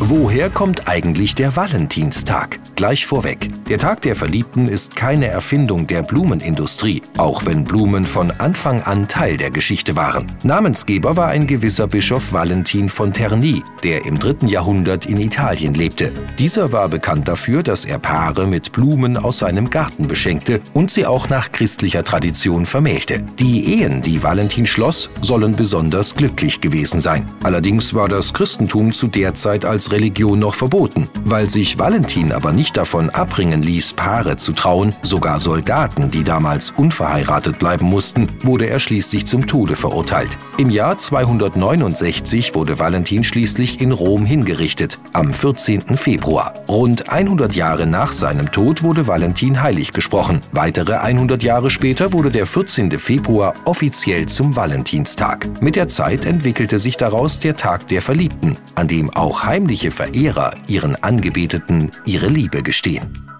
Woher kommt eigentlich der Valentinstag? Gleich vorweg. Der Tag der Verliebten ist keine Erfindung der Blumenindustrie, auch wenn Blumen von Anfang an Teil der Geschichte waren. Namensgeber war ein gewisser Bischof Valentin von Terni, der im dritten Jahrhundert in Italien lebte. Dieser war bekannt dafür, dass er Paare mit Blumen aus seinem Garten beschenkte und sie auch nach christlicher Tradition vermählte. Die Ehen, die Valentin schloss, sollen besonders glücklich gewesen sein. Allerdings war das Christentum zu der Zeit als Religion noch verboten. Weil sich Valentin aber nicht davon abbringen ließ, Paare zu trauen, sogar Soldaten, die damals unverheiratet bleiben mussten, wurde er schließlich zum Tode verurteilt. Im Jahr 269 wurde Valentin schließlich in Rom hingerichtet, am 14. Februar. Rund 100 Jahre nach seinem Tod wurde Valentin heilig gesprochen. Weitere 100 Jahre später wurde der 14. Februar offiziell zum Valentinstag. Mit der Zeit entwickelte sich daraus der Tag der Verliebten, an dem auch heimliche Verehrer ihren Angebeteten ihre Liebe gestehen.